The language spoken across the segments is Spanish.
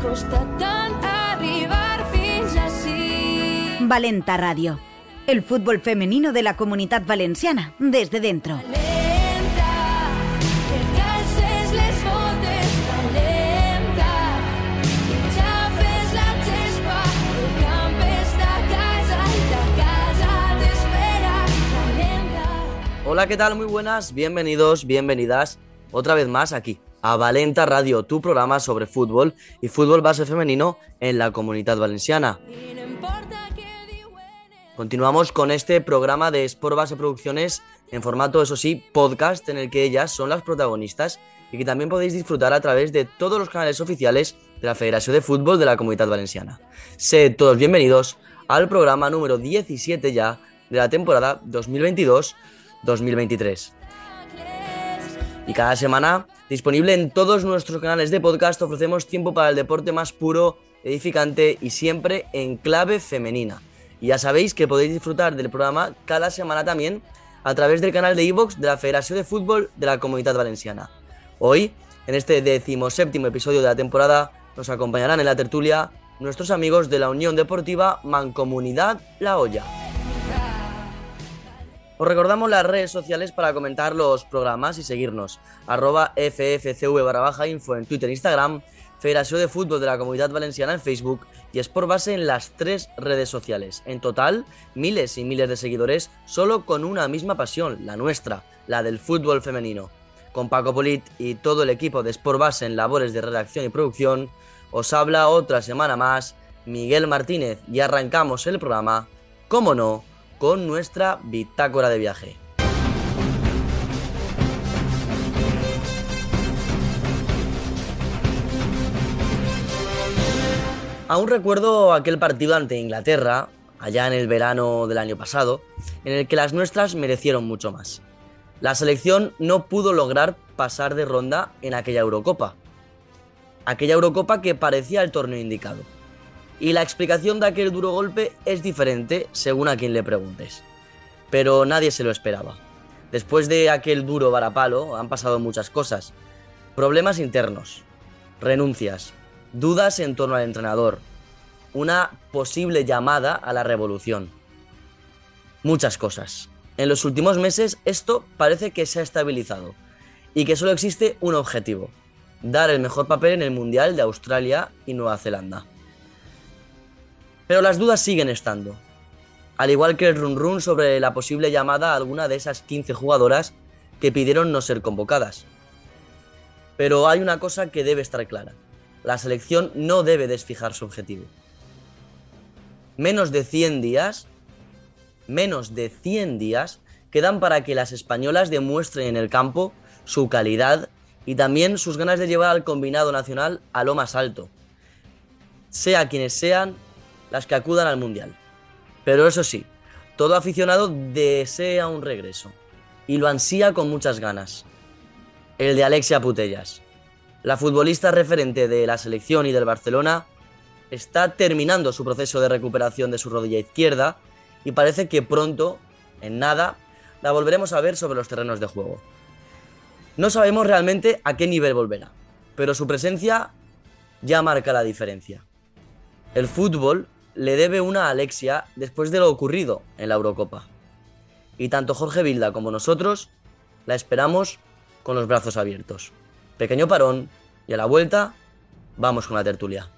T'ha costat tant arribar fins ací. Valenta Radio. El fútbol femenino de la comunidad valenciana desde dentro. Valenta. Hola, ¿qué tal? Muy buenas, bienvenidos, bienvenidas otra vez más aquí a Valenta Radio, tu programa sobre fútbol y fútbol base femenino en la comunidad valenciana. Continuamos con este programa de Sport Base Producciones en formato, eso sí, podcast, en el que ellas son las protagonistas y que también podéis disfrutar a través de todos los canales oficiales de la Federación de Fútbol de la Comunidad Valenciana. Sed todos bienvenidos al programa número 17 ya de la temporada 2022-2023. Y cada semana, disponible en todos nuestros canales de podcast, ofrecemos tiempo para el deporte más puro, edificante y siempre en clave femenina. Y ya sabéis que podéis disfrutar del programa cada semana también a través del canal de iVoox de la Federación de Fútbol de la Comunidad Valenciana. Hoy, en este decimoséptimo episodio de la temporada, nos acompañarán en la tertulia nuestros amigos de la Unión Deportiva Mancomunidad La Hoya. Os recordamos las redes sociales para comentar los programas y seguirnos. Arroba FFCV barra baja info en Twitter e Instagram, Federación de Fútbol de la Comunidad Valenciana en Facebook y Sport Base en las tres redes sociales. En total, miles y miles de seguidores solo con una misma pasión, la nuestra, la del fútbol femenino. Con Paco Polit y todo el equipo de Sport Base en labores de redacción y producción, os habla otra semana más Miguel Martínez y arrancamos el programa, como no, con nuestra bitácora de viaje. Aún recuerdo aquel partido ante Inglaterra, allá en el verano del año pasado, en el que las nuestras merecieron mucho más. La selección no pudo lograr pasar de ronda en aquella Eurocopa. Aquella Eurocopa que parecía el torneo indicado. Y la explicación de aquel duro golpe es diferente según a quien le preguntes. Pero nadie se lo esperaba. Después de aquel duro varapalo han pasado muchas cosas. Problemas internos, renuncias, dudas en torno al entrenador, una posible llamada a la revolución. Muchas cosas. En los últimos meses esto parece que se ha estabilizado y que solo existe un objetivo, dar el mejor papel en el Mundial de Australia y Nueva Zelanda. Pero las dudas siguen estando, al igual que el run run sobre la posible llamada a alguna de esas 15 jugadoras que pidieron no ser convocadas. Pero hay una cosa que debe estar clara, la selección no debe desfijar su objetivo. Menos de 100 días, menos de 100 días quedan para que las españolas demuestren en el campo su calidad y también sus ganas de llevar al combinado nacional a lo más alto, sea quienes sean las que acudan al Mundial. Pero eso sí, todo aficionado desea un regreso y lo ansía con muchas ganas. El de Alexia Putellas. La futbolista referente de la selección y del Barcelona está terminando su proceso de recuperación de su rodilla izquierda y parece que pronto, en nada, la volveremos a ver sobre los terrenos de juego. No sabemos realmente a qué nivel volverá, pero su presencia ya marca la diferencia. El fútbol le debe una a Alexia después de lo ocurrido en la Eurocopa. Y tanto Jorge Vilda como nosotros la esperamos con los brazos abiertos. Pequeño parón y a la vuelta vamos con la tertulia.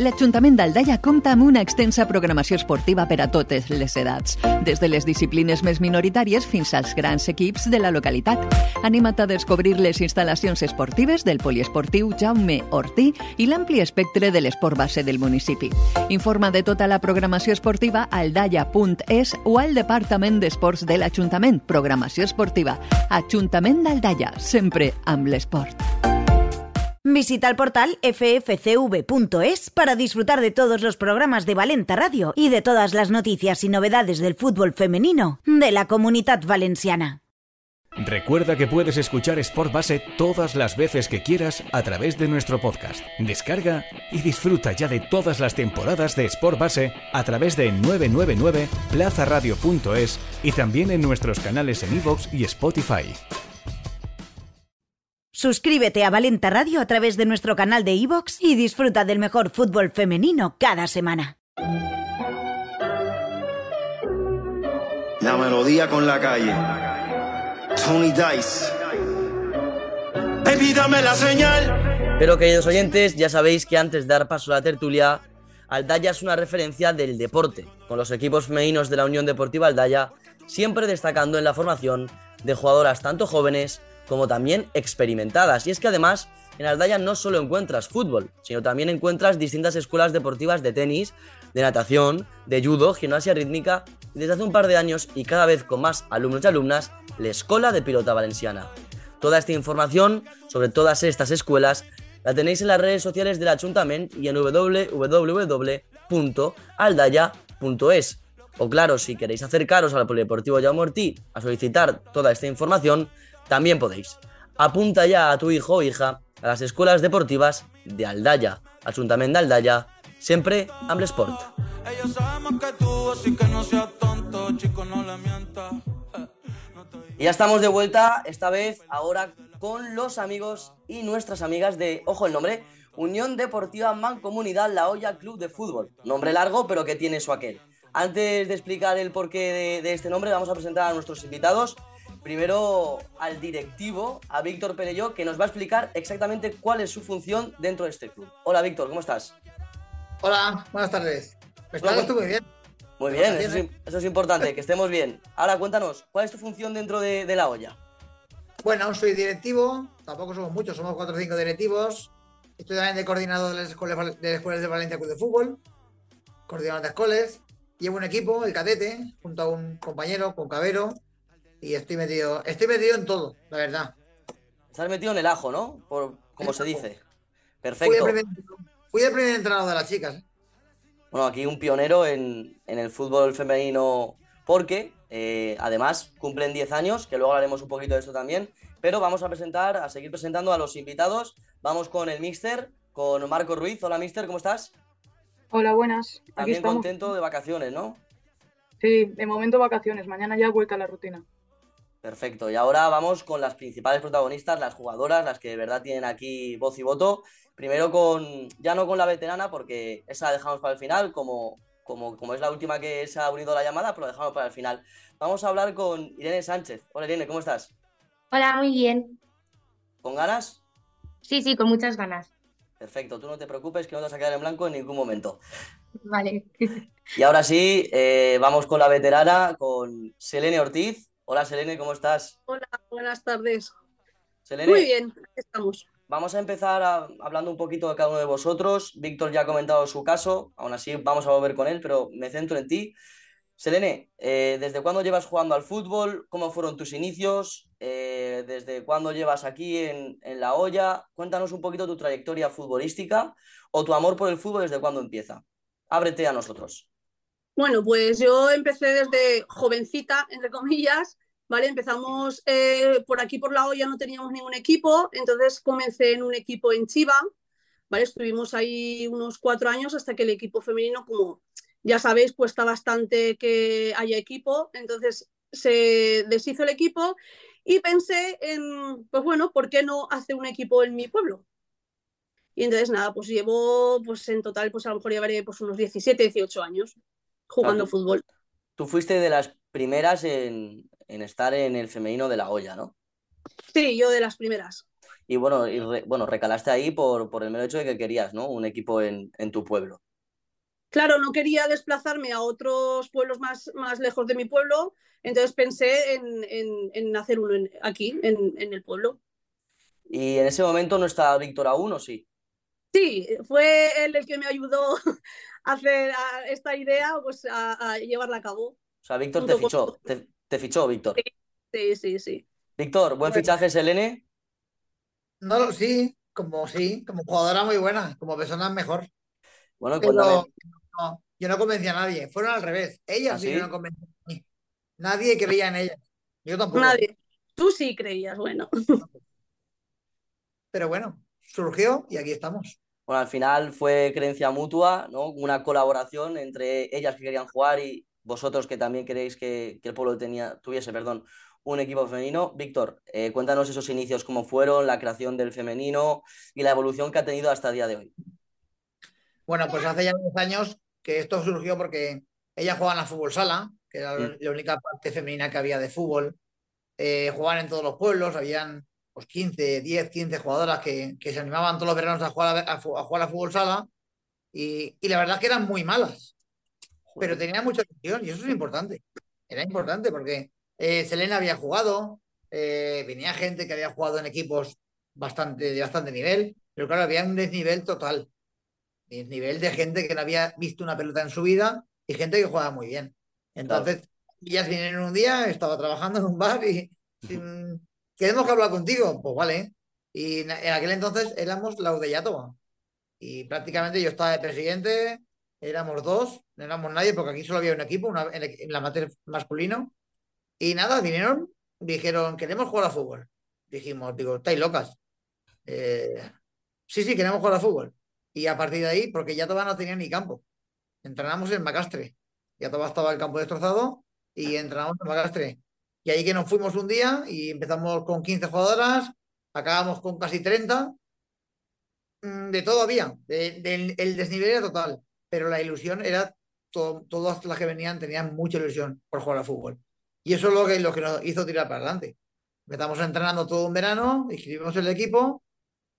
L'Ajuntament d'Aldaia compta amb una extensa programació esportiva per a totes les edats, des de les disciplines més minoritàries fins als grans equips de la localitat. Anima't a descobrir les instal·lacions esportives del poliesportiu Jaume Ortí i l'ampli espectre de l'esport base del municipi. Informa de tota la programació esportiva a aldaia.es o al Departament d'Esports de l'Ajuntament. Programació esportiva. Ajuntament d'Aldaia, sempre amb l'esport. Visita el portal ffcv.es para disfrutar de todos los programas de Valenta Radio y de todas las noticias y novedades del fútbol femenino de la comunidad valenciana. Recuerda que puedes escuchar Sport Base todas las veces que quieras a través de nuestro podcast. Descarga y disfruta ya de todas las temporadas de Sport Base a través de 999 plazaradio.es y también en nuestros canales en iVoox y Spotify. Suscríbete a Valenta Radio a través de nuestro canal de iVoox y disfruta del mejor fútbol femenino cada semana. La melodía con la calle. Tony Dice. Baby, dame la señal. Pero queridos oyentes, ya sabéis que antes de dar paso a la tertulia, Aldaya es una referencia del deporte, con los equipos femeninos de la Unión Deportiva Aldaya siempre destacando en la formación de jugadoras tanto jóvenes como también experimentadas. Y es que además en Aldaya no solo encuentras fútbol, sino también encuentras distintas escuelas deportivas de tenis, de natación, de judo, gimnasia rítmica y desde hace un par de años y cada vez con más alumnos y alumnas, la Escola de Pilota Valenciana. Toda esta información sobre todas estas escuelas la tenéis en las redes sociales del Ayuntamiento y en www.aldaya.es. O claro, si queréis acercaros al Polideportivo Jaume Ortí a solicitar toda esta información, también podéis. Apunta ya a tu hijo o hija a las escuelas deportivas de Aldaya, Ayuntamiento de Aldaya, siempre Amble Sport. Ella sabe más que tú, así que no seas tonto, chico, no le mientas. No te Y ya estamos de vuelta, esta vez ahora con los amigos y nuestras amigas de, ojo el nombre, Unión Deportiva Mancomunidad La Hoya Club de Fútbol. Nombre largo, pero que tiene su aquel. Antes de explicar el porqué de, de este nombre, vamos a presentar a nuestros invitados. Primero al directivo, a Víctor Perelló, que nos va a explicar exactamente cuál es su función dentro de este club. Hola Víctor, ¿cómo estás? Hola, buenas tardes. Pues Hola, nada, estuve bien. Muy bien, Gracias, eso es, eso es importante, que estemos bien. Ahora cuéntanos, ¿cuál es tu función dentro de, de La Hoya? Bueno, soy directivo, tampoco somos muchos, somos cuatro o cinco directivos. Estoy también de coordinador de las escuelas de, las escuelas de Valencia Club de Fútbol, coordinador de escuelas. Llevo un equipo, el cadete, junto a un compañero, con Cabero, y estoy metido, estoy metido en todo, la verdad. Estás metido en el ajo, ¿no? Por, como El se ajo. dice. Fui el, Perfecto. primer, fui el primer entrenador de las chicas. ¿eh? Bueno, aquí un pionero en, en el fútbol femenino porque eh, además cumplen 10 años, que luego hablaremos un poquito de esto también, pero vamos a presentar, a seguir presentando a los invitados. Vamos con el Mister, con Marco Ruiz. Hola Mister, ¿cómo estás? Hola, buenas. Aquí También estamos. contento de vacaciones, ¿no? Sí, de momento vacaciones. Mañana ya vuelta a la rutina. Perfecto. Y ahora vamos con las principales protagonistas, las jugadoras, las que de verdad tienen aquí voz y voto. Primero con, ya no con la veterana, porque esa la dejamos para el final, como, como, como es la última que se ha unido a la llamada, pero la dejamos para el final. Vamos a hablar con Irene Sánchez. Hola Irene, ¿cómo estás? Hola, muy bien. ¿Con ganas? Sí, sí, con muchas ganas. Perfecto, tú no te preocupes que no te vas a quedar en blanco en ningún momento. Vale. Y ahora sí, eh, vamos con la veterana, con Selene Ortiz. Hola Selene, ¿cómo estás? Hola, buenas tardes. Selene, Muy bien, aquí estamos. Vamos a empezar a- hablando un poquito de cada uno de vosotros. Víctor ya ha comentado su caso, aún así vamos a volver con él, pero me centro en ti. Selene, eh, ¿desde cuándo llevas jugando al fútbol? ¿Cómo fueron tus inicios? Eh, ¿desde cuándo llevas aquí en, en La Hoya? Cuéntanos un poquito tu trayectoria futbolística o tu amor por el fútbol desde cuándo empieza. Ábrete a nosotros. Bueno, pues yo empecé desde jovencita, entre comillas, ¿vale? Empezamos eh, por aquí por la olla, no teníamos ningún equipo, entonces comencé en un equipo en Chiva, ¿vale? Estuvimos ahí unos cuatro años hasta que el equipo femenino, como ya sabéis, cuesta bastante que haya equipo, entonces se deshizo el equipo y pensé en, pues bueno, ¿por qué no hacer un equipo en mi pueblo? Y entonces nada, pues llevo, pues en total, pues a lo mejor llevaré pues unos 17, 18 años jugando tú- fútbol. Tú fuiste de las primeras en, en estar en el femenino de La Hoya, ¿no? Sí, yo de las primeras. Y bueno, y re- bueno, recalaste ahí por, por el mero hecho de que querías, ¿no? Un equipo en, en tu pueblo. Claro, no quería desplazarme a otros pueblos más, más lejos de mi pueblo, entonces pensé en, en- en hacer uno en- aquí, en, el pueblo. Y en ese momento no está Víctor aún, ¿o sí? Sí, fue él el que me ayudó hacer a esta idea, pues a, a llevarla a cabo. O sea, Víctor te con- fichó, te, te fichó, Víctor. Sí, sí, sí. Víctor, buen Bueno. fichaje, Selene. No, lo- sí, como sí, como jugadora muy buena, como persona mejor. Bueno, Pero cuéntame. no, yo no convencí a nadie, fueron al revés. Ellas ¿Ah, sí? vinieron a convencer a mí. Nadie creía en ellas. Yo tampoco. Nadie. Tú sí creías, bueno. Pero bueno, surgió y aquí estamos. Bueno, al final fue creencia mutua, ¿no? Una colaboración entre ellas que querían jugar y vosotros que también queréis que, que el pueblo tenía, tuviese, perdón, un equipo femenino. Víctor, eh, cuéntanos esos inicios, cómo fueron, la creación del femenino y la evolución que ha tenido hasta el día de hoy. Bueno, pues hace ya 10 años que esto surgió porque ella jugaba en la fútbol sala, que era Mm. la única parte femenina que había de fútbol. Eh, jugaban en todos los pueblos, habían pues 15, 10, 15 jugadoras que, que se animaban todos los veranos a jugar a, a jugar a fútbol sala y, y la verdad es que eran muy malas, pero tenían mucha ilusión y eso es importante. Era importante porque eh, Selena había jugado, eh, venía gente que había jugado en equipos bastante, de bastante nivel, pero claro, había un desnivel total. Desnivel de gente que no había visto una pelota en su vida y gente que jugaba muy bien. Entonces, ellas vinieron un día, estaba trabajando en un bar y queremos que hablar contigo. Pues vale. Y en aquel entonces éramos la de Yatoba. Y prácticamente yo estaba de presidente, éramos dos, no éramos nadie, porque aquí solo había un equipo, una, en, la amateur masculino. Y nada, vinieron, dijeron, queremos jugar a fútbol. Dijimos, digo, estáis locas. Eh, sí, sí, queremos jugar a fútbol. Y a partir de ahí, porque ya no tenía ni campo. Entrenamos en Macastre. Ya estaba el campo destrozado y entrenamos en Macastre. Y ahí que nos fuimos un día y empezamos con 15 jugadoras, acabamos con casi 30. Mm, De todo había, de- el desnivel era total, pero la ilusión era, to- todas las que venían tenían mucha ilusión por jugar al fútbol. Y eso es lo que, lo que nos hizo tirar para adelante. Empezamos entrenando todo un verano, inscribimos el equipo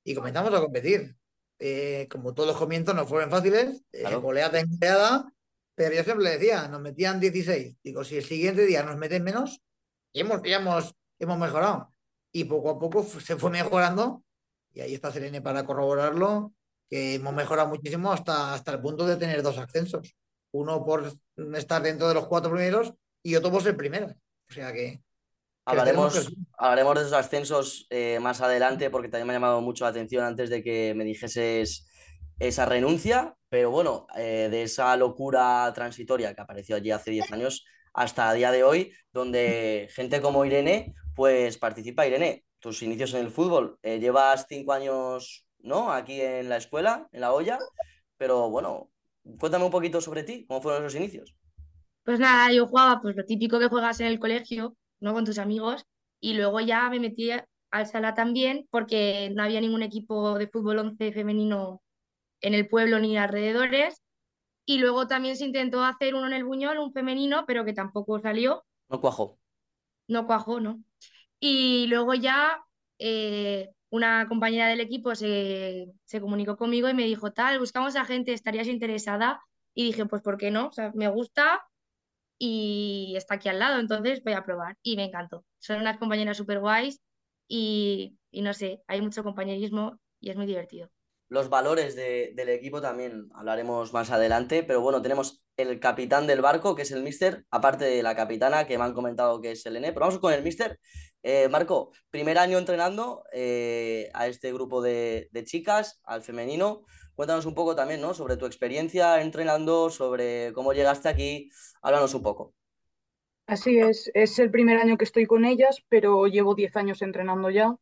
y comenzamos a competir. Eh, como todos los comienzos no fueron fáciles, eh, Claro. goleada en goleada, pero yo siempre le decía, nos metían 16. Digo, si el siguiente día nos meten menos, y hemos, ya hemos, hemos mejorado. Y poco a poco se fue mejorando, y ahí está Selene para corroborarlo, que hemos mejorado muchísimo hasta, hasta el punto de tener dos ascensos. Uno por estar dentro de los cuatro primeros y otro por ser primera. O sea que Hablaremos, Crecemos, hablaremos de esos ascensos eh, más adelante porque también me ha llamado mucho la atención antes de que me dijeses esa renuncia, pero bueno, eh, de esa locura transitoria que apareció allí hace 10 años hasta el día de hoy, donde gente como Irene, pues participa. Irene, tus inicios en el fútbol, eh, llevas cinco años, ¿no? Aquí en la escuela, en la olla, pero bueno, cuéntame un poquito sobre ti, ¿cómo fueron esos inicios? Pues nada, yo jugaba pues lo típico que juegas en el colegio, ¿no? Con tus amigos. Y luego ya me metí al sala también porque no había ningún equipo de fútbol 11 femenino en el pueblo ni alrededores. Y luego también se intentó hacer uno en el Buñol, un femenino, pero que tampoco salió, No cuajo. no cuajó, ¿no? Y luego ya eh, una compañera del equipo se, se comunicó conmigo y me dijo, tal, buscamos a gente, ¿estarías interesada? Y dije, pues, ¿por qué no? O sea, me gusta y está aquí al lado, entonces voy a probar. Y me encantó. Son unas compañeras súper guays y, y no sé, hay mucho compañerismo y es muy divertido. Los valores de- del equipo también hablaremos más adelante, pero bueno, tenemos el capitán del barco, que es el Mister, aparte de la capitana, que me han comentado que es Selene, pero vamos con el Mister. Eh, Marco, primer año entrenando eh, a este grupo de, de chicas, al femenino. Cuéntanos un poco también, ¿no? Sobre tu experiencia entrenando, sobre cómo llegaste aquí. Háblanos un poco. Así es, es el primer año que estoy con ellas, pero llevo 10 años entrenando ya.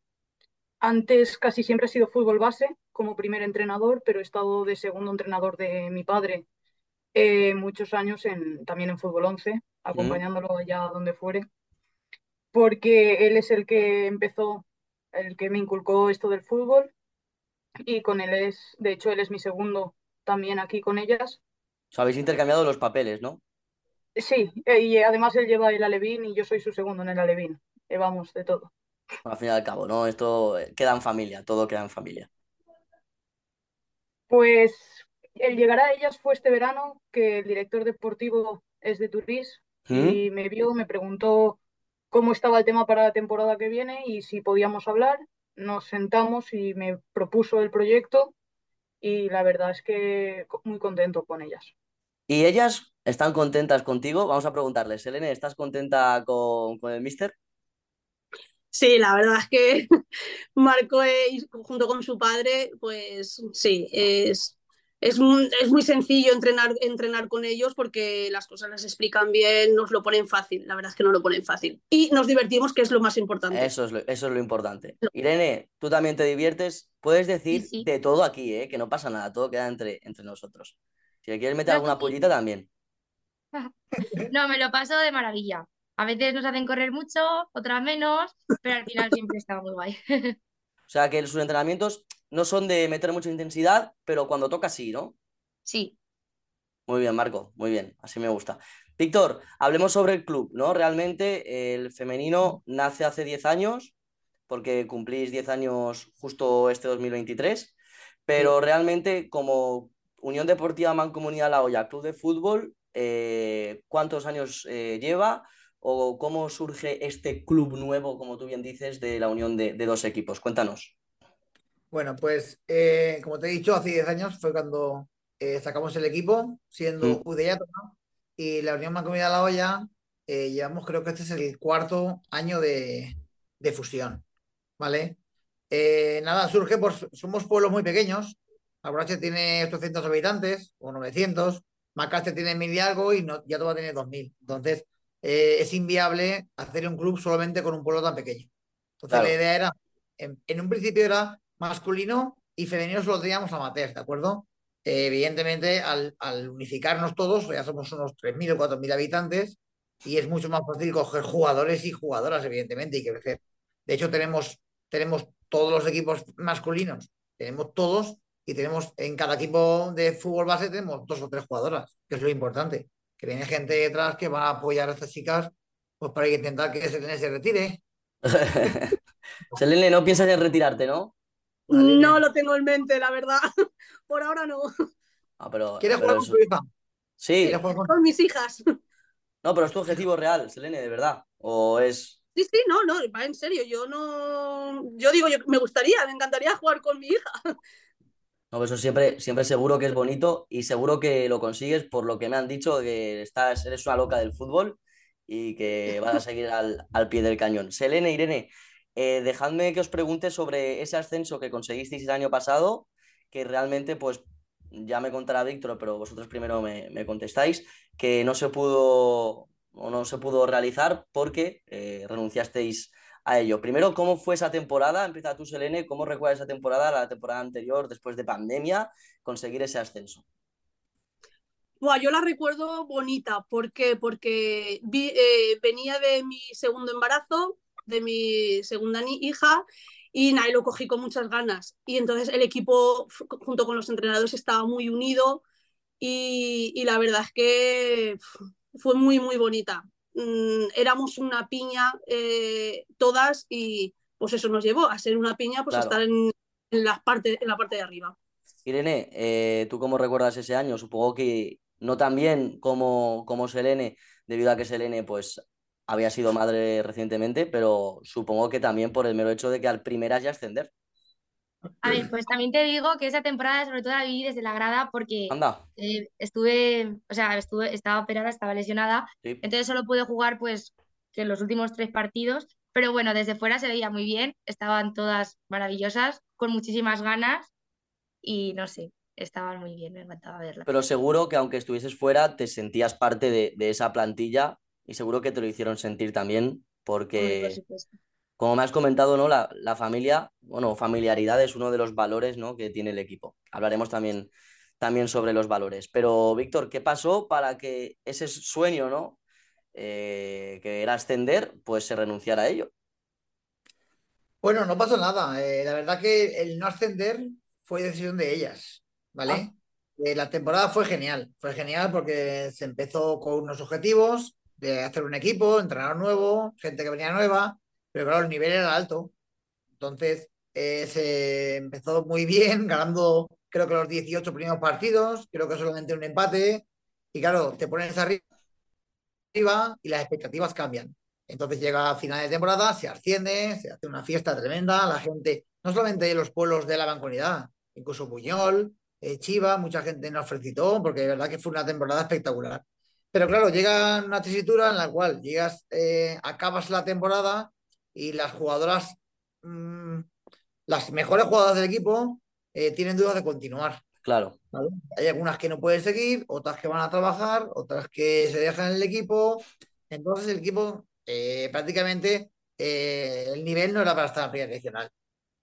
Antes casi siempre he sido fútbol base como primer entrenador, pero he estado de segundo entrenador de mi padre eh, muchos años en, también en fútbol 11, acompañándolo allá donde fuere, porque él es el que empezó, el que me inculcó esto del fútbol y con él es, de hecho, él es mi segundo también aquí con ellas. Os habéis intercambiado los papeles, ¿no? Sí, eh, y además él lleva el Alevín y yo soy su segundo en el Alevín. Eh, vamos, de todo. Al fin y al cabo, ¿no? Esto eh, queda en familia, todo queda en familia. Pues el llegar a ellas fue este verano, que el director deportivo es de Turís y me vio, me preguntó cómo estaba el tema para la temporada que viene y si podíamos hablar. Nos sentamos y me propuso el proyecto y la verdad es que muy contento con ellas. ¿Y ellas están contentas contigo? Vamos a preguntarles. Selene, ¿estás contenta con, con el Mister? Sí, la verdad es que Marco es, junto con su padre, pues sí, es, es, muy, es muy sencillo entrenar, entrenar con ellos porque las cosas las explican bien, nos lo ponen fácil, la verdad es que no lo ponen fácil. Y nos divertimos, que es lo más importante. Eso es lo, eso es lo importante. Irene, tú también te diviertes. Puedes decir Sí, sí. de todo aquí, ¿eh? Que no pasa nada, todo queda entre, entre nosotros. Si le quieres meter alguna pollita también. No, me lo paso de maravilla. A veces nos hacen correr mucho, otras menos, pero al final siempre está muy guay. O sea que sus entrenamientos no son de meter mucha intensidad, pero cuando toca sí, ¿no? Sí. Muy bien, Marco, muy bien, así me gusta. Víctor, hablemos sobre el club, ¿no? Realmente el femenino nace hace 10 años, porque cumplís 10 años justo este 2023, pero realmente como Unión Deportiva Mancomunidad La Hoya, Club de Fútbol, eh, ¿cuántos años eh, lleva? ¿O cómo surge este club nuevo, como tú bien dices, de la unión de, de dos equipos? Cuéntanos. Bueno, pues eh, como te he dicho, hace 10 años fue cuando eh, sacamos el equipo, siendo Mm. Udeyato, ¿no? Y la Unión Mancomunidad La Hoya, eh, llevamos, creo que este es el cuarto año de, de fusión, ¿vale? Eh, nada, surge, pues somos pueblos muy pequeños. Alborache tiene 800 habitantes o 900, Macaste tiene mil y algo y no, ya todo va a tener 2000. Entonces, eh, es inviable hacer un club solamente con un pueblo tan pequeño. Entonces, Claro. la idea era, en, en un principio era masculino y femenino solo teníamos amateurs, ¿de acuerdo? Eh, evidentemente, al, al unificarnos todos, ya somos unos 3.000 o 4.000 habitantes y es mucho más fácil coger jugadores y jugadoras, evidentemente, y crecer. De hecho, tenemos, tenemos todos los equipos masculinos, tenemos todos y tenemos en cada equipo de fútbol base tenemos dos o tres jugadoras, que es lo importante, que viene gente detrás que va a apoyar a estas chicas pues para intentar que Selene se retire. Selene, no piensas en retirarte, ¿no? No lo tengo en mente, la verdad. Por ahora no. Ah, pero, ¿Quieres pero jugar con eso- tu hija? Sí, ¿Quieres jugar con- Con mis hijas. no, pero es tu objetivo real, Selene, de verdad. ¿O es...? Sí, sí, no, no, va en serio. Yo no. Yo digo, yo, me gustaría, me encantaría jugar con mi hija. No, pues eso siempre, siempre seguro que es bonito y seguro que lo consigues por lo que me han dicho, que estás, eres una loca del fútbol y que vas a seguir al, al pie del cañón. Selene, Irene, eh, dejadme que os pregunte sobre ese ascenso que conseguisteis el año pasado, que realmente, pues, ya me contará Víctor, pero vosotros primero me, me contestáis, que no se pudo o no se pudo realizar porque eh, renunciasteis a ello. Primero, ¿cómo fue esa temporada? Empieza tú, Selene, ¿cómo recuerdas esa temporada, la temporada anterior, después de pandemia, conseguir ese ascenso? Buah, yo la recuerdo bonita. ¿Por qué? Porque vi- eh, venía de mi segundo embarazo, de mi segunda hija, y nada, lo cogí con muchas ganas. Y entonces el equipo, junto con los entrenadores, estaba muy unido y, y la verdad es que fue muy, muy bonita. Mm, éramos una piña eh, todas y pues eso nos llevó a ser una piña, pues a estar en, en la parte, en la parte de arriba. Irene, eh, ¿tú cómo recuerdas ese año? Supongo que no tan bien como, como Selene, debido a que Selene pues había sido madre recientemente, pero supongo que también por el mero hecho de que al primeras ya ascender. A ver, pues también te digo que esa temporada sobre todo la viví desde la grada porque Anda, eh, estuve, o sea, estuve, estaba operada, estaba lesionada, sí. entonces solo pude jugar pues que los últimos tres partidos, pero bueno, desde fuera se veía muy bien, estaban todas maravillosas, con muchísimas ganas y no sé, estaban muy bien, me encantaba verlas. Pero seguro que aunque estuvieses fuera, te sentías parte de, de esa plantilla y seguro que te lo hicieron sentir también, por porque supuesto. Como me has comentado, ¿no? La, la familia, bueno, familiaridad es uno de los valores, ¿no? que tiene el equipo. Hablaremos también, también sobre los valores. Pero, Víctor, ¿qué pasó para que ese sueño, ¿no? Eh, que era ascender, pues se renunciara a ello? Bueno, no pasó nada. Eh, la verdad que el no ascender fue decisión de ellas, ¿vale? Eh, la temporada fue genial, fue genial porque se empezó con unos objetivos de hacer un equipo, entrenador nuevo, gente que venía nueva, pero claro, el nivel era alto. Entonces, eh, se empezó muy bien, ganando creo que los 18 primeros partidos, creo que solamente un empate, y claro, te pones arriba y las expectativas cambian. Entonces llega a final de temporada, se asciende, se hace una fiesta tremenda, la gente, no solamente de los pueblos de la Mancomunidad, incluso Buñol, eh, Chiva, mucha gente nos felicitó, porque de verdad que fue una temporada espectacular. Pero claro, llega una tesitura en la cual llegas, eh, acabas la temporada y las jugadoras, mm, las mejores jugadoras del equipo, eh, tienen dudas de continuar. Claro, ¿vale? Hay algunas que no pueden seguir, otras que van a trabajar, otras que se dejan en el equipo. Entonces el equipo eh, prácticamente eh, el nivel no era para estar en primera regional.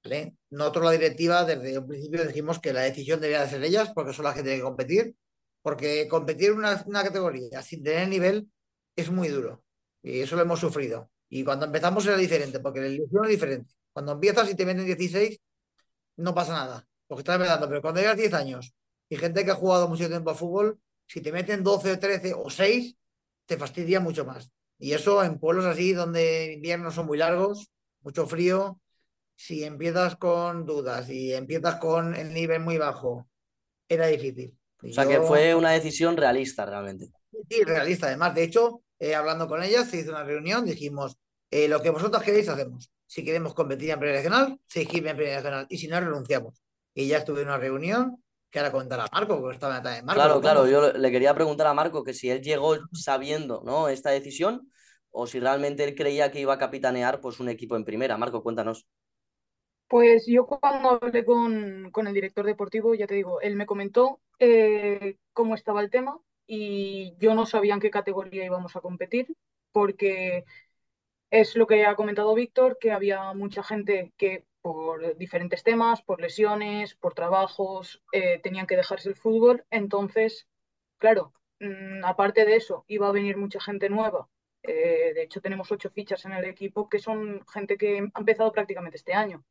¿vale? Nosotros la directiva desde un principio dijimos que la decisión debía de ser ellas porque son las que tienen que competir, porque competir en una, una categoría sin tener nivel es muy duro. Y eso lo hemos sufrido. Y cuando empezamos era diferente, porque la ilusión es diferente. Cuando empiezas y te meten 16, no pasa nada, porque estás empezando. Pero cuando llegas 10 años y gente que ha jugado mucho tiempo a fútbol, si te meten 12 o 13 o 6, te fastidia mucho más. Y eso en pueblos así donde inviernos son muy largos, mucho frío, si empiezas con dudas y empiezas con el nivel muy bajo, era difícil. Y O sea que fue una decisión realista realmente. Sí, realista. Además, de hecho, eh, hablando con ellas, se hizo una reunión, dijimos, eh, lo que vosotros queréis hacemos. Si queremos competir en Primera Regional, seguimos en Primera Regional. Y si no, renunciamos. Y ya estuve en una reunión, que ahora comentará Marco, porque estaba también Marco. Claro, claro, yo le quería preguntar a Marco que si él llegó sabiendo, ¿no? esta decisión o si realmente él creía que iba a capitanear pues un equipo en primera. Marco, cuéntanos. Pues yo cuando hablé con, con el director deportivo, ya te digo, él me comentó eh, cómo estaba el tema y yo no sabía en qué categoría íbamos a competir, porque es lo que ha comentado Víctor, que había mucha gente que por diferentes temas, por lesiones, por trabajos, eh, tenían que dejarse el fútbol. Entonces, claro, mm, aparte de eso, iba a venir mucha gente nueva. Eh, de hecho, tenemos ocho fichas en el equipo que son gente que ha empezado prácticamente este año.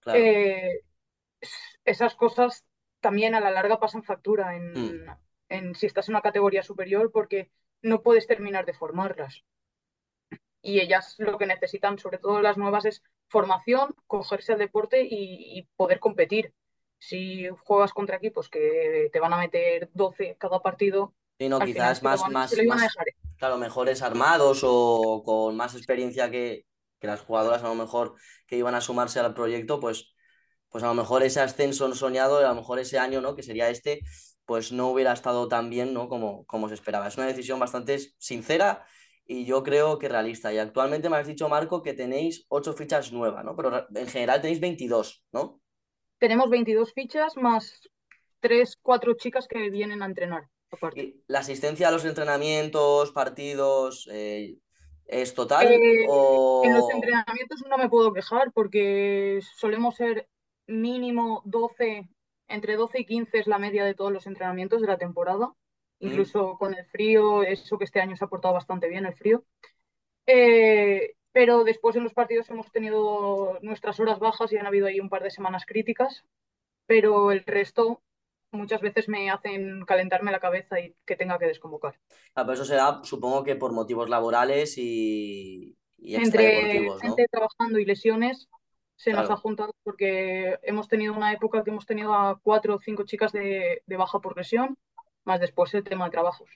Claro. Eh, esas cosas también a la larga pasan factura en, Mm. En si estás en una categoría superior porque no puedes terminar de formarlas. Y ellas lo que necesitan, sobre todo las nuevas, es formación, cogerse al deporte y, y poder competir. Si juegas contra equipos que te van a meter 12 cada partido, Sí, no, final quizás más, van- más, más, dejar. claro, mejores armados o con más experiencia que, que las jugadoras a lo mejor que iban a sumarse al proyecto, pues, pues a lo mejor ese ascenso soñado, a lo mejor ese año, ¿no? Que sería este, pues no hubiera estado tan bien, ¿no? Como, como se esperaba. Es una decisión bastante sincera y yo creo que realista. Y actualmente me has dicho, Marco, que tenéis ocho fichas nuevas, ¿no? Pero en general tenéis 22, ¿no? Tenemos 22 fichas más 3, 4 chicas que vienen a entrenar. Y la asistencia a los entrenamientos, partidos, eh, ¿es total Eh, o...? En los entrenamientos no me puedo quejar porque solemos ser mínimo 12, entre 12 y 15 es la media de todos los entrenamientos de la temporada. Mm. Incluso con el frío, eso que este año se ha portado bastante bien el frío. Eh, pero después en los partidos hemos tenido nuestras horas bajas y han habido ahí un par de semanas críticas, pero el resto muchas veces me hacen calentarme la cabeza y que tenga que desconvocar. Ah, pero eso será, supongo que por motivos laborales y, y Entre ¿no? gente trabajando y lesiones se nos ha juntado porque hemos tenido una época que hemos tenido a cuatro o cinco chicas de, de baja por lesión, más después el tema de trabajos.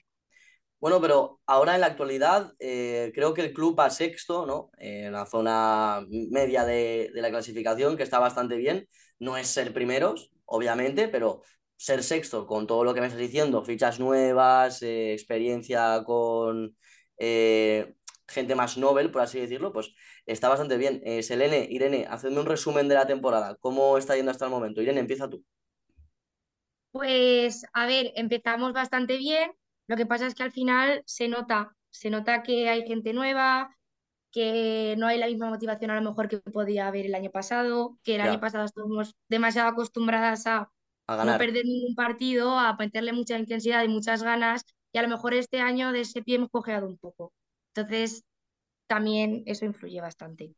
Bueno, pero ahora en la actualidad eh, creo que el club va sexto, ¿no? Eh, en la zona media de, de la clasificación, que está bastante bien. No es ser primeros, obviamente, pero ser sexto con todo lo que me estás diciendo, fichas nuevas, eh, experiencia con eh, gente más novel, por así decirlo, pues está bastante bien. Eh, Selene, Irene, hacedme un resumen de la temporada. ¿Cómo está yendo hasta el momento? Irene, empieza tú. Pues, a ver, empezamos bastante bien. Lo que pasa es que al final se nota, se nota que hay gente nueva, que no hay la misma motivación a lo mejor que podía haber el año pasado, que el Ya. año pasado estuvimos demasiado acostumbradas a A no perder ningún partido, a meterle mucha intensidad y muchas ganas, y a lo mejor este año de ese pie hemos cojeado un poco. Entonces, también eso influye bastante.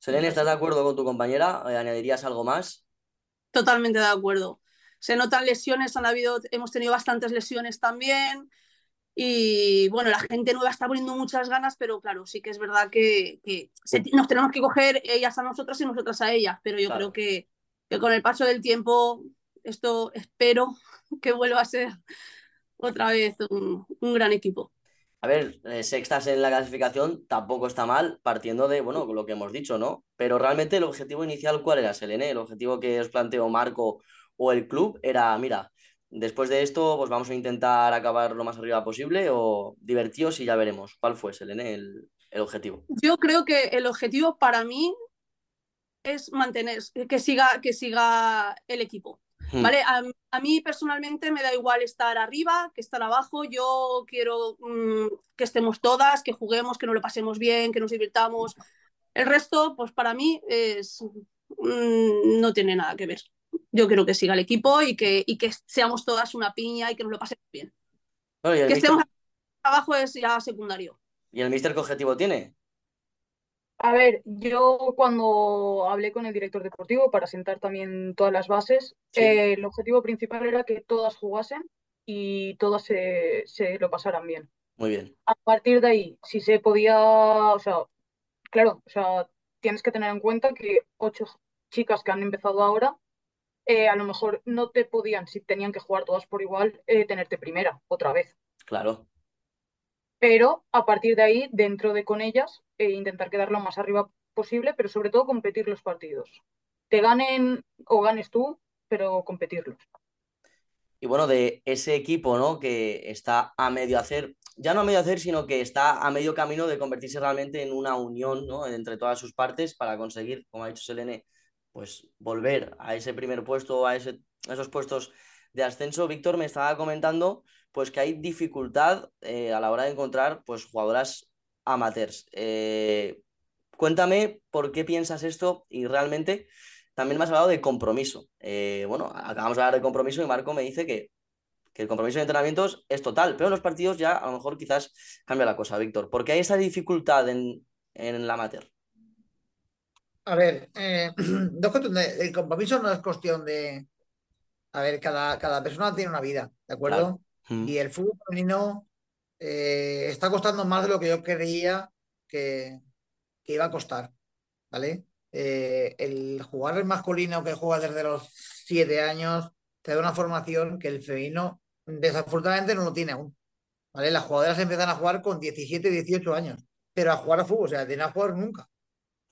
Selene, ¿estás de acuerdo con tu compañera? Eh, ¿Añadirías algo más? Totalmente de acuerdo. Se notan lesiones, han habido, hemos tenido bastantes lesiones también. Y bueno, la gente nueva está poniendo muchas ganas, pero claro, sí que es verdad que, que se- nos tenemos que coger ellas a nosotras y nosotras a ellas. Pero yo Claro. creo que, que con el paso del tiempo, esto espero que vuelva a ser otra vez un, un gran equipo. A ver, eh, sextas en la clasificación tampoco está mal, partiendo de, bueno, lo que hemos dicho, ¿no? Pero realmente el objetivo inicial, ¿cuál era, Selene? El objetivo que os planteó Marco o el club era, mira, después de esto, pues vamos a intentar acabar lo más arriba posible o divertidos y ya veremos. ¿Cuál fue, Selene, el, el objetivo? Yo creo que el objetivo para mí es mantener, que siga, que siga el equipo. Hmm. ¿Vale? A, a mí personalmente me da igual estar arriba que estar abajo. Yo quiero mm, que estemos todas, que juguemos, que nos lo pasemos bien, que nos divirtamos. El resto, pues para mí es, mm, no tiene nada que ver. Yo quiero que siga el equipo y que, y que seamos todas una piña y que nos lo pasemos bien. Bueno, Que estemos abajo es ya secundario. ¿Y el míster qué objetivo tiene? A ver, yo cuando hablé con el director deportivo para sentar también todas las bases, Sí. eh, el objetivo principal era que todas jugasen y todas se, se lo pasaran bien. Muy bien. A partir de ahí, si se podía, o sea, claro, o sea, tienes que tener en cuenta que ocho chicas que han empezado ahora, eh, a lo mejor no te podían, si tenían que jugar todas por igual, eh, tenerte primera otra vez. Claro. Pero a partir de ahí, dentro de con ellas, eh, intentar quedar lo más arriba posible, pero sobre todo competir los partidos. Te ganen o ganes tú, pero competirlos. Y bueno, de ese equipo, ¿no? Que está a medio hacer, ya no a medio hacer, sino que está a medio camino de convertirse realmente en una unión, ¿no? Entre todas sus partes para conseguir, como ha dicho Selene, pues volver a ese primer puesto, a, a esos puestos de ascenso. Víctor me estaba comentando, pues que hay dificultad eh, a la hora de encontrar, pues jugadoras amateurs. Eh, cuéntame por qué piensas esto y realmente también me has hablado de compromiso. Eh, bueno, acabamos de hablar de compromiso y Marco me dice que, que el compromiso de entrenamientos es total, pero en los partidos ya a lo mejor quizás cambia la cosa, Víctor. ¿Por qué hay esa dificultad en, en la amateur? A ver, eh, el compromiso no es cuestión de. A ver, cada, cada persona tiene una vida, ¿de acuerdo? Claro. Mm. Y el fútbol femenino eh, está costando más de lo que yo creía que, que iba a costar, ¿vale? Eh, el jugar el masculino que juega desde los siete años te da una formación que el femenino desafortunadamente no lo tiene aún, ¿vale? Las jugadoras empiezan a jugar con 17, 18 años, pero a jugar a fútbol, o sea, de no a jugar nunca.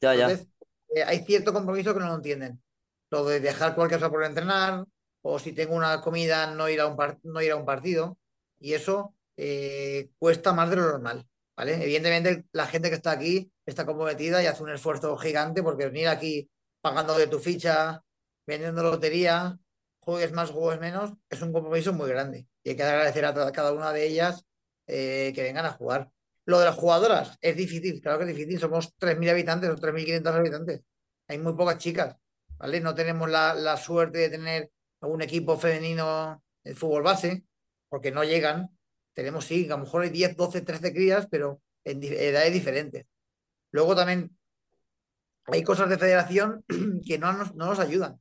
Ya, ya. Entonces, eh, hay cierto compromiso que no lo entienden. Lo de dejar cualquier cosa por entrenar, o si tengo una comida, no ir a un, par- no ir a un partido. Y eso eh, cuesta más de lo normal. Evidentemente, la gente que está aquí está comprometida y hace un esfuerzo gigante porque venir aquí pagando de tu ficha, vendiendo lotería, juegues más, juegues menos, es un compromiso muy grande. Y hay que agradecer a cada una de ellas eh, que vengan a jugar. Lo de las jugadoras es difícil, claro que es difícil. Somos 3.000 habitantes o 3.500 habitantes. Hay muy pocas chicas, ¿vale? No tenemos la, la suerte de tener un equipo femenino de fútbol base, porque no llegan. Tenemos, sí, a lo mejor hay 10, 12, 13 crías, pero en edades diferentes. Luego también hay cosas de federación que no nos, no nos ayudan.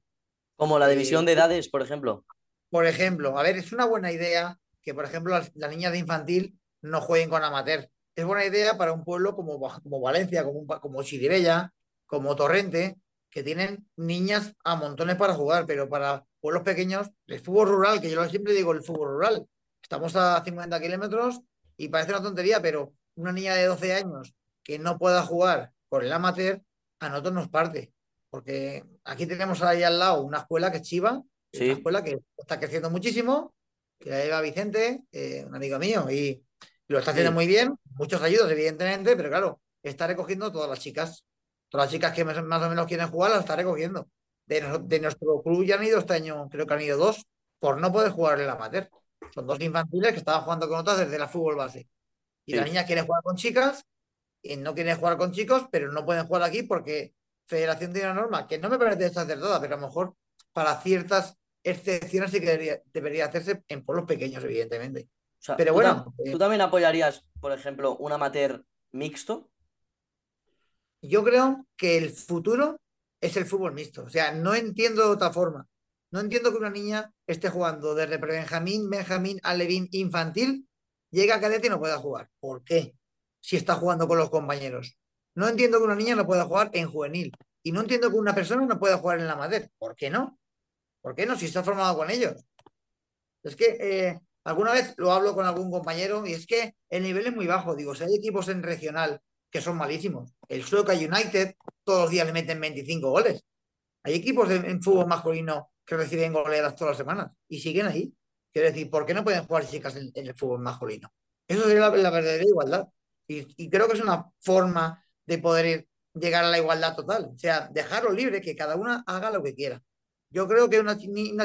Como la Eh, división de edades, por ejemplo. Por ejemplo, a ver, es una buena idea que, por ejemplo, las, las niñas de infantil no jueguen con amateur. Es buena idea para un pueblo como, como Valencia, como, como Chirivella, como Torrente, que tienen niñas a montones para jugar, pero para pueblos pequeños, el fútbol rural, que yo siempre digo el fútbol rural, estamos a 50 kilómetros y parece una tontería, pero una niña de 12 años que no pueda jugar con el amateur, a nosotros nos parte. Porque aquí tenemos ahí al lado una escuela que es Chiva, Sí. una escuela que está creciendo muchísimo, que la lleva Vicente, eh, un amigo mío, y lo está haciendo Sí. muy bien, muchos ayudos, evidentemente, pero claro, está recogiendo todas las chicas. Todas las chicas que más, o menos quieren jugar las está recogiendo. De, de nuestro club ya han ido este año, creo que han ido dos, por no poder jugar en el amateur. Son dos infantiles que estaban jugando con otras desde la fútbol base. Y Sí. las niñas quieren jugar con chicas y no quieren jugar con chicos, pero no pueden jugar aquí porque Federación tiene una norma que no me parece desacertada, pero a lo mejor para ciertas excepciones sí que debería, debería hacerse en pueblos pequeños, evidentemente. O sea, Pero ¿tú, bueno, tam- eh, ¿tú también apoyarías, por ejemplo, un amateur mixto? Yo creo que el futuro es el fútbol mixto. O sea, no entiendo de otra forma. No entiendo que una niña esté jugando desde prebenjamín, benjamín, alevín, infantil, llega a cadete y no pueda jugar. ¿Por qué? Si está jugando con los compañeros. No entiendo que una niña no pueda jugar en juvenil. Y no entiendo que una persona no pueda jugar en la amateur. ¿Por qué no? ¿Por qué no? Si está formado con ellos. Es que eh, alguna vez lo hablo con algún compañero y es que el nivel es muy bajo. Digo, si hay equipos en regional que son malísimos, el Sueca United todos los días le meten 25 goles. Hay equipos en, en fútbol masculino que reciben goleadas todas las semanas y siguen ahí. Quiero decir, ¿por qué no pueden jugar chicas en, el fútbol masculino? Eso sería la, la verdadera igualdad. Y, creo que es una forma de poder llegar a la igualdad total. O sea, dejarlo libre, que cada una haga lo que quiera. Yo creo que una,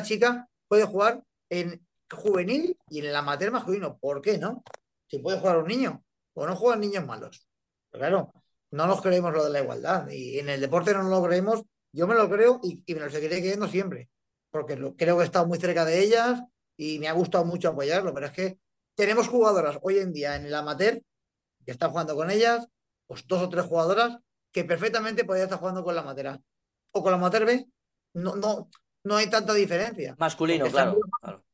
chica puede jugar en juvenil y en el amateur masculino. ¿Por qué no? Si puede jugar un niño o no juegan niños malos. Claro, no nos creemos lo de la igualdad. Y en el deporte no lo creemos. Yo me lo creo y, y me lo seguiré creyendo siempre. Porque lo- creo que he estado muy cerca de ellas y me ha gustado mucho apoyarlo. Pero es que tenemos jugadoras hoy en día en el amateur que está jugando con ellas, pues dos o tres jugadoras que perfectamente podría estar jugando con la Matera. O con la Mater B, no, no, no hay tanta diferencia. Masculino, están claro.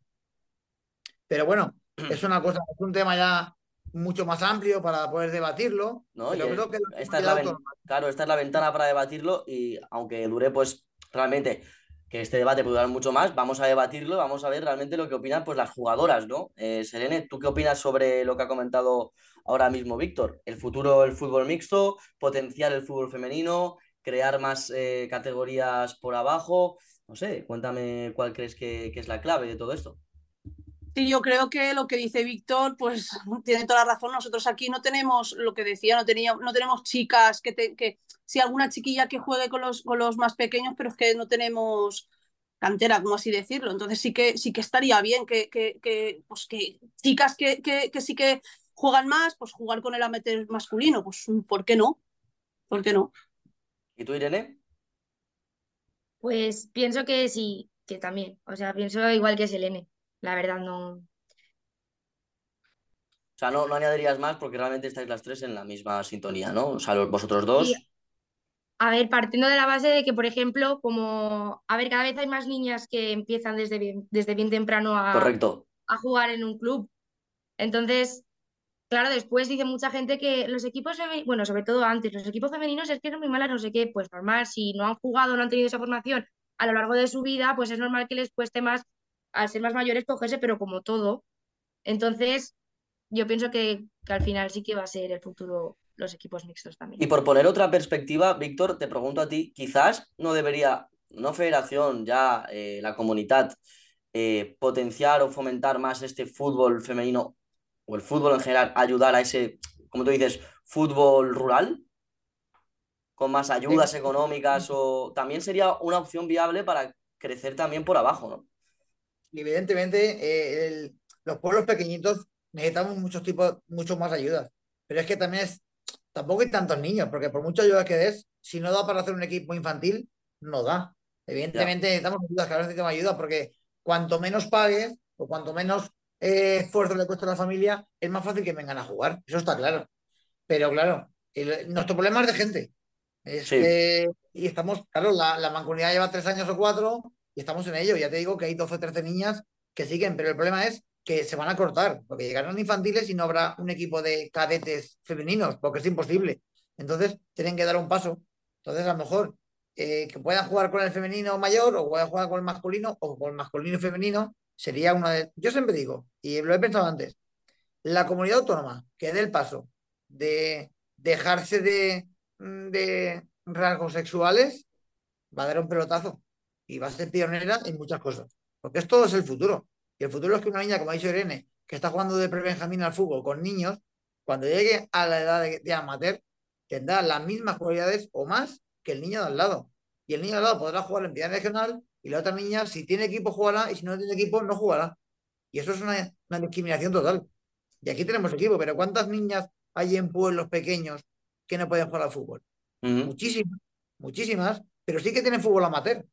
Pero bueno, es una cosa, es un tema ya mucho más amplio para poder debatirlo. ¿no? pero creo que esta es la ven- claro, esta es la ventana para debatirlo y aunque dure pues realmente que este debate puede durar mucho más, vamos a debatirlo, vamos a ver realmente lo que opinan pues las jugadoras, ¿no? Eh, ¿tú qué opinas sobre lo que ha comentado ahora mismo Víctor? El futuro del fútbol mixto, potenciar el fútbol femenino, crear más eh, categorías por abajo, no sé, cuéntame cuál crees que, que es la clave de todo esto. Sí, yo creo que lo que dice Víctor, pues tiene toda la razón. Nosotros aquí no tenemos lo que decía, no, teníamos, no tenemos chicas que, te- que sí, alguna chiquilla que juegue con los, con los más pequeños, pero es que no tenemos cantera, como así decirlo. Entonces sí que, sí que estaría bien que, que, que, pues que chicas que, que, que sí que juegan más, pues jugar con el amateur masculino, pues ¿por qué no? ¿Por qué no? ¿Y tú, Irene? Pues pienso que sí, que también. O sea, pienso igual que Selene. La verdad, no. O sea, no, no añadirías más porque realmente estáis las tres en la misma sintonía, ¿no? O sea, los- vosotros dos. A ver, partiendo de la base de que, por ejemplo, como, a ver, cada vez hay más niñas que empiezan desde bien, desde bien temprano a, Correcto. a jugar en un club. Entonces, claro, después dice mucha gente que los equipos femeninos, bueno, sobre todo antes, los equipos femeninos es que son muy malas, no sé qué, pues normal, si no han jugado, no han tenido esa formación a lo largo de su vida, pues es normal que les cueste más, al ser más mayores, cogerse, pero como todo. Entonces, yo pienso que, que al final sí que va a ser el futuro los equipos mixtos también. Y por poner otra perspectiva, Víctor, te pregunto a ti, quizás no debería, no federación, ya eh, la comunidad, eh, potenciar o fomentar más este fútbol femenino o el fútbol en general, ayudar a ese, como tú dices, fútbol rural, con más ayudas económicas o también sería una opción viable para crecer también por abajo, ¿no? Evidentemente, eh, el- los pueblos pequeñitos necesitamos muchos tipos, muchos más ayudas. Pero es que también es, tampoco hay tantos niños, porque por mucha ayuda que des, si no da para hacer un equipo infantil, no da. Evidentemente necesitamos ayudas, claro, necesitamos ayuda, porque cuanto menos pagues o cuanto menos eh, esfuerzo le cuesta a la familia, es más fácil que vengan a jugar. Eso está claro. Pero claro, el- nuestro problema es de gente. Es Sí. que- y estamos, claro, la, la mancomunidad lleva tres años o cuatro y estamos en ello. Ya te digo que hay 12 o 13 niñas que siguen, pero el problema es que se van a cortar, porque llegarán infantiles y no habrá un equipo de cadetes femeninos, porque es imposible. Entonces, tienen que dar un paso. Entonces, a lo mejor eh, que puedan jugar con el femenino mayor o puedan jugar con el masculino o con el masculino y femenino sería una de... Yo siempre digo, y lo he pensado antes, la comunidad autónoma que dé el paso de dejarse de, mm, de rasgos sexuales va a dar un pelotazo y va a ser pionera en muchas cosas. Porque esto es el futuro. Y el futuro es que una niña, como ha dicho Irene, que está jugando de pre-benjamín al fútbol con niños, cuando llegue a la edad de, de amateur, tendrá las mismas cualidades o más que el niño de al lado. Y el niño de al lado podrá jugar en primera regional y la otra niña, si tiene equipo, jugará y si no tiene equipo, no jugará. Y eso es una, una discriminación total. Y aquí tenemos equipo, pero ¿cuántas niñas hay en pueblos pequeños que no pueden jugar al fútbol? Muchísimas, muchísimas, pero sí que tienen fútbol amateur.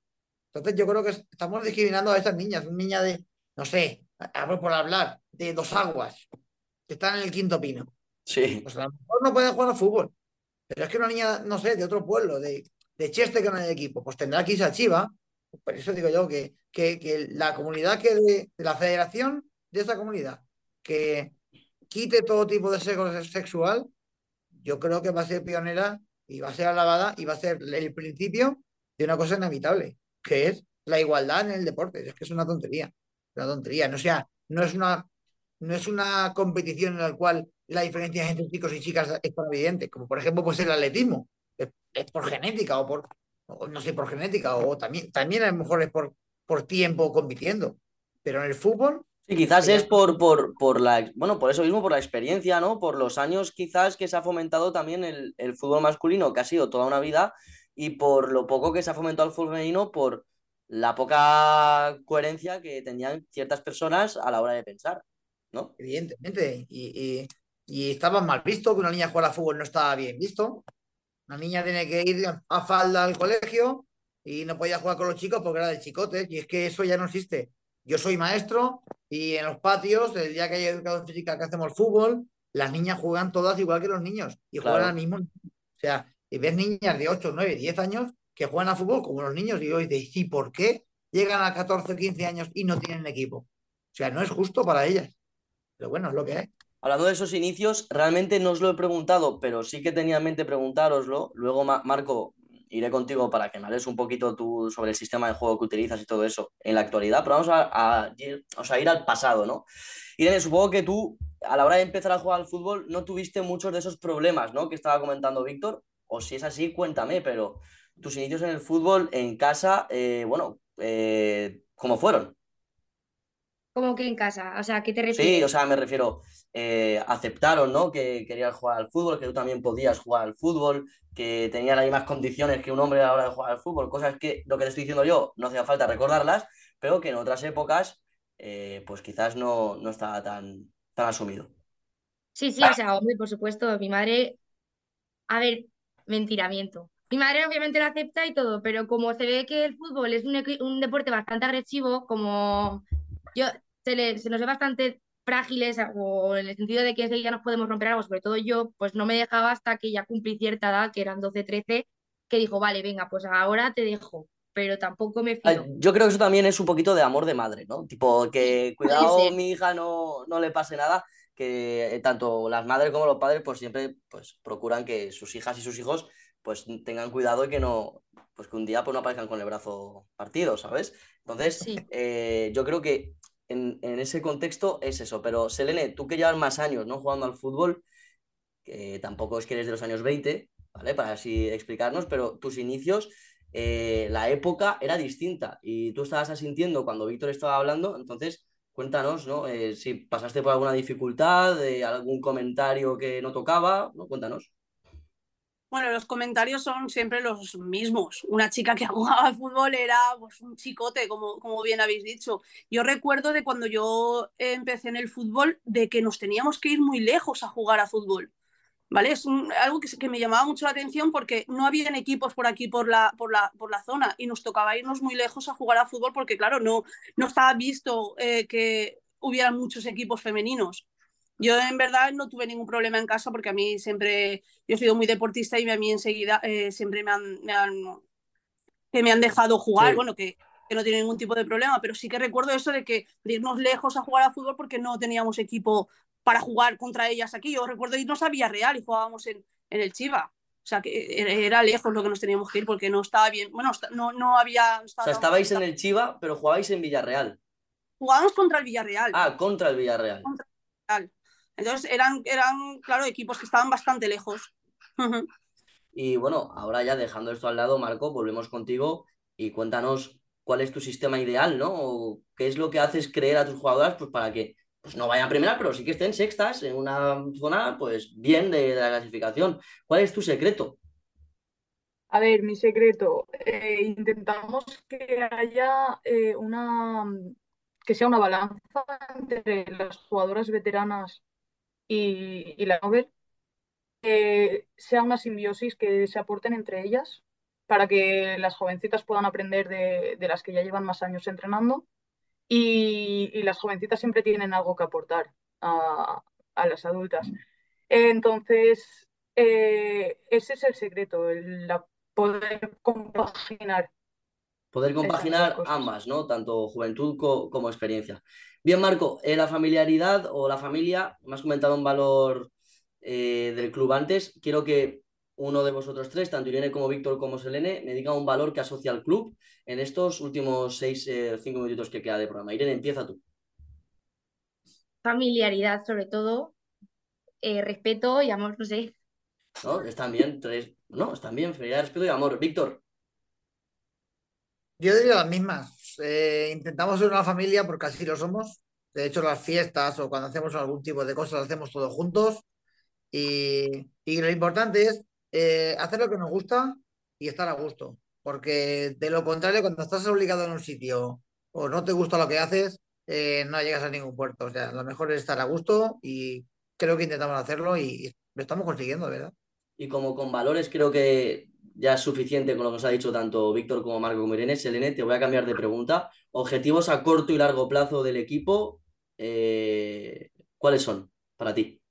Entonces yo creo que es- estamos discriminando a esas niñas. Una niña de, no sé, hablo por hablar, de dos aguas, que están en el quinto pino. Sí. Pues a lo mejor no pueden jugar al fútbol. Pero es que una niña, no sé, de otro pueblo, de, de Cheste que no hay equipo, pues tendrá que irse a Chiva. Por eso digo yo que, que, que la comunidad que de, de la federación de esa comunidad que quite todo tipo de sexo sexual, yo creo que va a ser pionera y va a ser alabada y va a ser el principio de una cosa inevitable, que es la igualdad en el deporte. Es que es una tontería, una tontería. No, sea, no es una, no es una competición en la cual la diferencia entre chicos y chicas es tan evidente, como por ejemplo pues el atletismo, es, es por genética o por, o no sé, por genética, o también, también a lo mejor es por, por tiempo compitiendo. Pero en el fútbol, Sí, quizás es por, por, por la, bueno, por eso mismo, por la experiencia, ¿no? Por los años quizás que se ha fomentado también el, el fútbol masculino, que ha sido toda una vida, y por lo poco que se ha fomentado el fútbol femenino, por la poca coherencia que tenían ciertas personas a la hora de pensar, ¿no? evidentemente, y, y, y estaba mal visto que una niña jugara fútbol, no estaba bien visto. Una niña tiene que ir a falda al colegio y no podía jugar con los chicos porque era de chicotes, y es que eso ya no existe. Yo soy maestro y en los patios, el día que hay educación física que hacemos fútbol, las niñas juegan todas igual que los niños y juegan Claro. al mismo. O sea, y ves niñas de 8, 9, 10 años que juegan a fútbol como los niños y hoy dices, ¿y por qué llegan a 14 o 15 años y no tienen equipo? O sea, no es justo para ellas. Pero bueno, es lo que hay. Hablando de esos inicios, realmente no os lo he preguntado, pero sí que tenía en mente preguntároslo. Luego, Ma- Marco, iré contigo para que me hables un poquito tú sobre el sistema de juego que utilizas y todo eso en la actualidad, pero vamos a, a ir, o sea, ir al pasado, ¿no? Irene, supongo que tú, a la hora de empezar a jugar al fútbol, no tuviste muchos de esos problemas, ¿no? Que estaba comentando Víctor, o si es así, cuéntame, pero tus inicios en el fútbol en casa, eh, bueno, eh, ¿cómo fueron? Como que en casa, o sea, ¿a qué te Sí, refieres? o sea, me refiero, eh, aceptaron, ¿no? Que querías jugar al fútbol, que tú también podías jugar al fútbol, que tenías las mismas condiciones que un hombre a la hora de jugar al fútbol, cosas que lo que te estoy diciendo yo no hacía falta recordarlas, pero que en otras épocas, eh, pues quizás no, no estaba tan, tan asumido. Sí, sí, o sea, hombre, por supuesto, mi madre, a ver, mentiramiento. Mi madre obviamente lo acepta y todo, pero como se ve que el fútbol es un, un deporte bastante agresivo, como yo, se, le- se nos ve bastante frágiles, o en el sentido de que enseguida nos podemos romper algo, sobre todo yo, pues no me dejaba hasta que ya cumplí cierta edad, que eran 12, 13, que dijo, vale, venga, pues ahora te dejo, pero tampoco me fío. Yo creo que eso también es un poquito de amor de madre, ¿no? Tipo, que cuidado mi hija no, no le pase nada, que eh, tanto las madres como los padres pues siempre pues procuran que sus hijas y sus hijos pues tengan cuidado y que no, pues que un día pues no aparezcan con el brazo partido, ¿sabes? Entonces, Sí. eh, yo creo que en, en ese contexto es eso, pero Selene, tú que llevas más años, ¿no? Jugando al fútbol, que tampoco es que eres de los años 20, ¿vale? Para así explicarnos, pero tus inicios, eh, la época era distinta y tú estabas asintiendo cuando Víctor estaba hablando, entonces cuéntanos, ¿no? Eh, si pasaste por alguna dificultad, eh, algún comentario que no tocaba, ¿no? Cuéntanos. Bueno, los comentarios son siempre los mismos. Una chica que jugaba al fútbol era pues, un chicote, como, como bien habéis dicho. Yo recuerdo de cuando yo empecé en el fútbol, de que nos teníamos que ir muy lejos a jugar a fútbol. ¿Vale? Es un- algo que, que me llamaba mucho la atención porque no habían equipos por aquí, por la, por la, por la zona, y nos tocaba irnos muy lejos a jugar a fútbol porque, claro, no, no estaba visto eh, que hubiera muchos equipos femeninos. Yo en verdad no tuve ningún problema en casa porque a mí siempre, yo he sido muy deportista y a mí enseguida eh, siempre me han, me han, que me han dejado jugar, Sí. bueno, que, que no tiene ningún tipo de problema, pero sí que recuerdo eso de que de irnos lejos a jugar a fútbol porque no teníamos equipo para jugar contra ellas aquí. Yo recuerdo irnos a Villarreal y jugábamos en, en el Chiva. O sea, que era- era lejos lo que nos teníamos que ir porque no estaba bien. Bueno, no, no había. no O sea, estabais en el Chiva, pero jugabais en Villarreal. Jugábamos contra el Villarreal. Ah, contra el Villarreal. tal. Entonces eran, eran, claro, equipos que estaban bastante lejos. Y bueno, ahora ya dejando esto al lado, Marco, volvemos contigo y cuéntanos cuál es tu sistema ideal, ¿no? O qué es lo que haces creer a tus jugadoras pues, para que pues, no vayan a primera, pero sí que estén sextas en una zona pues bien de, la clasificación. ¿Cuál es tu secreto? A ver, mi secreto, eh, intentamos que haya eh, una, que sea una balanza entre las jugadoras veteranas y, y la novel, que sea una simbiosis que se aporten entre ellas para que las jovencitas puedan aprender de, de las que ya llevan más años entrenando y, y las jovencitas siempre tienen algo que aportar a, a las adultas. Entonces, eh, ese es el secreto, el la poder compaginar. Poder compaginar ambas, ¿no? Tanto juventud co- como experiencia. Bien, Marco, eh, la familiaridad o la familia, me has comentado un valor eh, del club antes. Quiero que uno de vosotros tres, tanto Irene como Víctor como Selene, me diga un valor que asocia al club en estos últimos seis, eh, cinco minutitos que queda de programa. Irene, empieza tú. Familiaridad, sobre todo, eh, respeto y amor, no sé. ¿No? Están bien, tres. No, están bien, felicidad, respeto y amor. Víctor, Yo diría las mismas. Eh, intentamos ser una familia porque así lo somos. De hecho, las fiestas o cuando hacemos algún tipo de cosas, las hacemos todos juntos. Y, y lo importante es eh, hacer lo que nos gusta y estar a gusto. Porque de lo contrario, cuando estás obligado en un sitio o no te gusta lo que haces, eh, no llegas a ningún puerto. O sea, lo mejor es estar a gusto y creo que intentamos hacerlo y, lo estamos consiguiendo, ¿verdad? y como con valores creo que ya es suficiente con lo que os ha dicho tanto Víctor como Marco como Irene. Selene, te voy a cambiar de pregunta. Objetivos a corto y largo plazo del equipo, eh, ¿cuáles son para ti?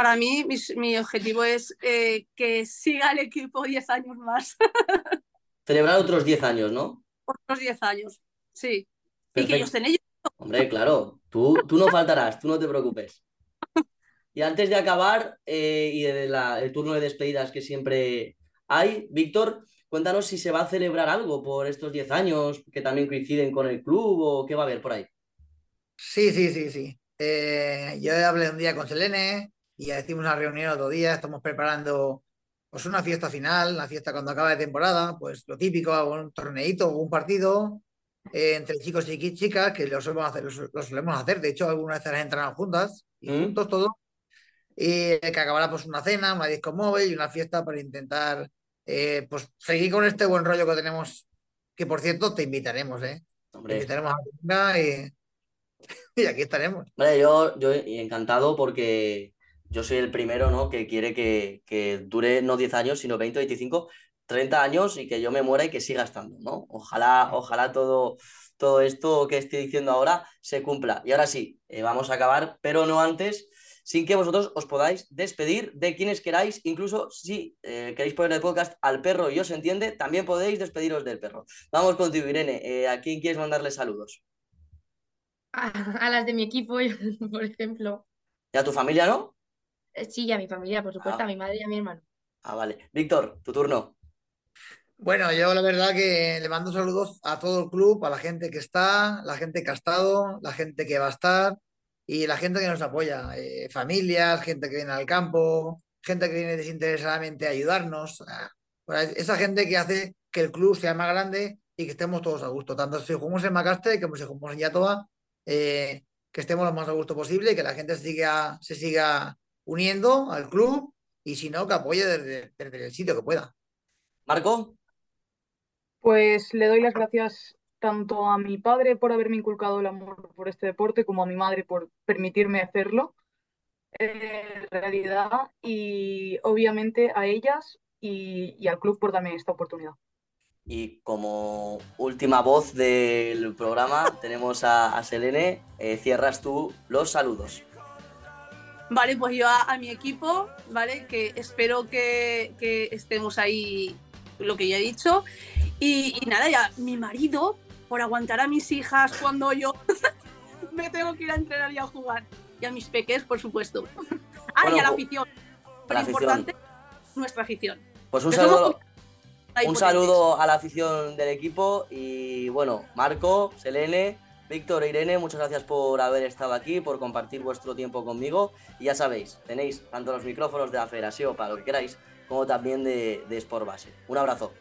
Para mí mi, mi objetivo es eh, que siga el equipo 10 años más. Celebrar otros 10 años, ¿no? Otros 10 años, sí. Y que ellos estén ellos. Hombre, claro, tú, tú no faltarás, tú no te preocupes. Y antes de acabar, eh, y de la- el turno de despedidas que siempre hay, Víctor, cuéntanos si se va a celebrar algo por estos 10 años, que también coinciden con el club, o qué va a haber por ahí. Sí, sí, sí, sí. Eh, yo hablé un día con Selene y ya hicimos una reunión otro día. Estamos preparando pues una fiesta final, una fiesta cuando acabe de temporada, pues lo típico, un torneito o un partido eh, entre chicos y chicas que lo solemos hacer, lo, lo solemos hacer. De hecho, algunas veces las entrenamos juntas y ¿Mm? juntos todos. Y que acabará pues una cena, una disco móvil y una fiesta para intentar eh, pues seguir con este buen rollo que tenemos. Que por cierto, te invitaremos, ¿eh? Te Hombre, invitaremos a la y, y aquí estaremos. Vale, yo, yo encantado porque yo soy el primero, ¿no? que quiere que, que dure no 10 años, sino 20, 25, 30 años y que yo me muera y que siga estando, ¿no? Ojalá, ojalá todo, todo esto que estoy diciendo ahora se cumpla. Y ahora sí, eh, vamos a acabar, pero no antes, sin que vosotros os podáis despedir de quienes queráis, incluso si eh, queréis poner el podcast al perro y os entiende, también podéis despediros del perro. Vamos contigo, Irene. Eh, ¿a quién quieres mandarle saludos? A, a las de mi equipo, por ejemplo. ¿Y a tu familia, no? Eh, Sí, y a mi familia, por supuesto, Ah. a mi madre y a mi hermano. Ah, vale. Víctor, tu turno. Bueno, yo la verdad que le mando saludos a todo el club, a la gente que está, la gente que ha estado, la gente que va a estar y la gente que nos apoya, eh, familias, gente que viene al campo, gente que viene desinteresadamente a ayudarnos, ah, esa gente que hace que el club sea más grande y que estemos todos a gusto, tanto si jugamos en Macaste como si jugamos en Yatoa, eh, que estemos lo más a gusto posible y que la gente siga, se siga uniendo al club y si no, que apoye desde, desde el sitio que pueda. Marco, Pues le doy las gracias tanto a mi padre por haberme inculcado el amor por este deporte como a mi madre por permitirme hacerlo en realidad y obviamente a ellas y, y al club por darme esta oportunidad. y como última voz del programa tenemos a, a Selene. Eh, cierras tú los saludos. Vale, pues yo a, a mi equipo, ¿vale? Que espero que, que estemos ahí, lo que ya he dicho. Y, y nada, ya mi marido, por aguantar a mis hijas cuando yo me tengo que ir a entrenar y a jugar. Y a mis peques, por supuesto. Ah, Bueno, y a la po- afición. Lo importante, nuestra afición. Pues un saludo, un saludo a la afición del equipo y bueno, Marco, Selene, Víctor e Irene, muchas gracias por haber estado aquí, por compartir vuestro tiempo conmigo y ya sabéis, tenéis tanto los micrófonos de la federación para lo que queráis, como también de, de Sport Base. Un abrazo.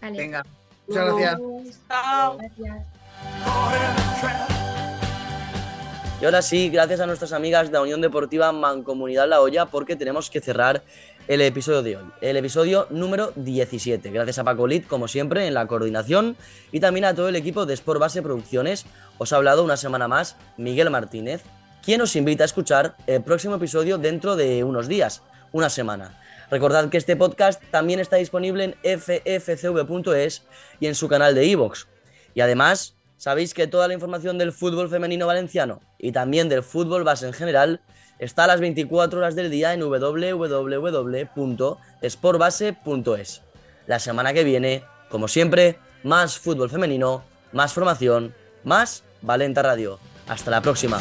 Vale. Venga, muchas gracias. Chao. Gracias. Y ahora sí, gracias a nuestras amigas de la Unión Deportiva Mancomunidad La Hoya, porque tenemos que cerrar el episodio de hoy, el episodio número 17. Gracias a Paco Lid, como siempre, en la coordinación y también a todo el equipo de Sport Base Producciones. Os ha hablado una semana más Miguel Martínez, quien os invita a escuchar el próximo episodio dentro de unos días, una semana. Recordad que este podcast también está disponible en ffcv.es y en su canal de iVoox. Y además, sabéis que toda la información del fútbol femenino valenciano y también del fútbol base en general está a las 24 horas del día en www.sportbase.es. La semana que viene, como siempre, más fútbol femenino, más formación, más Valenta Radio. Hasta la próxima.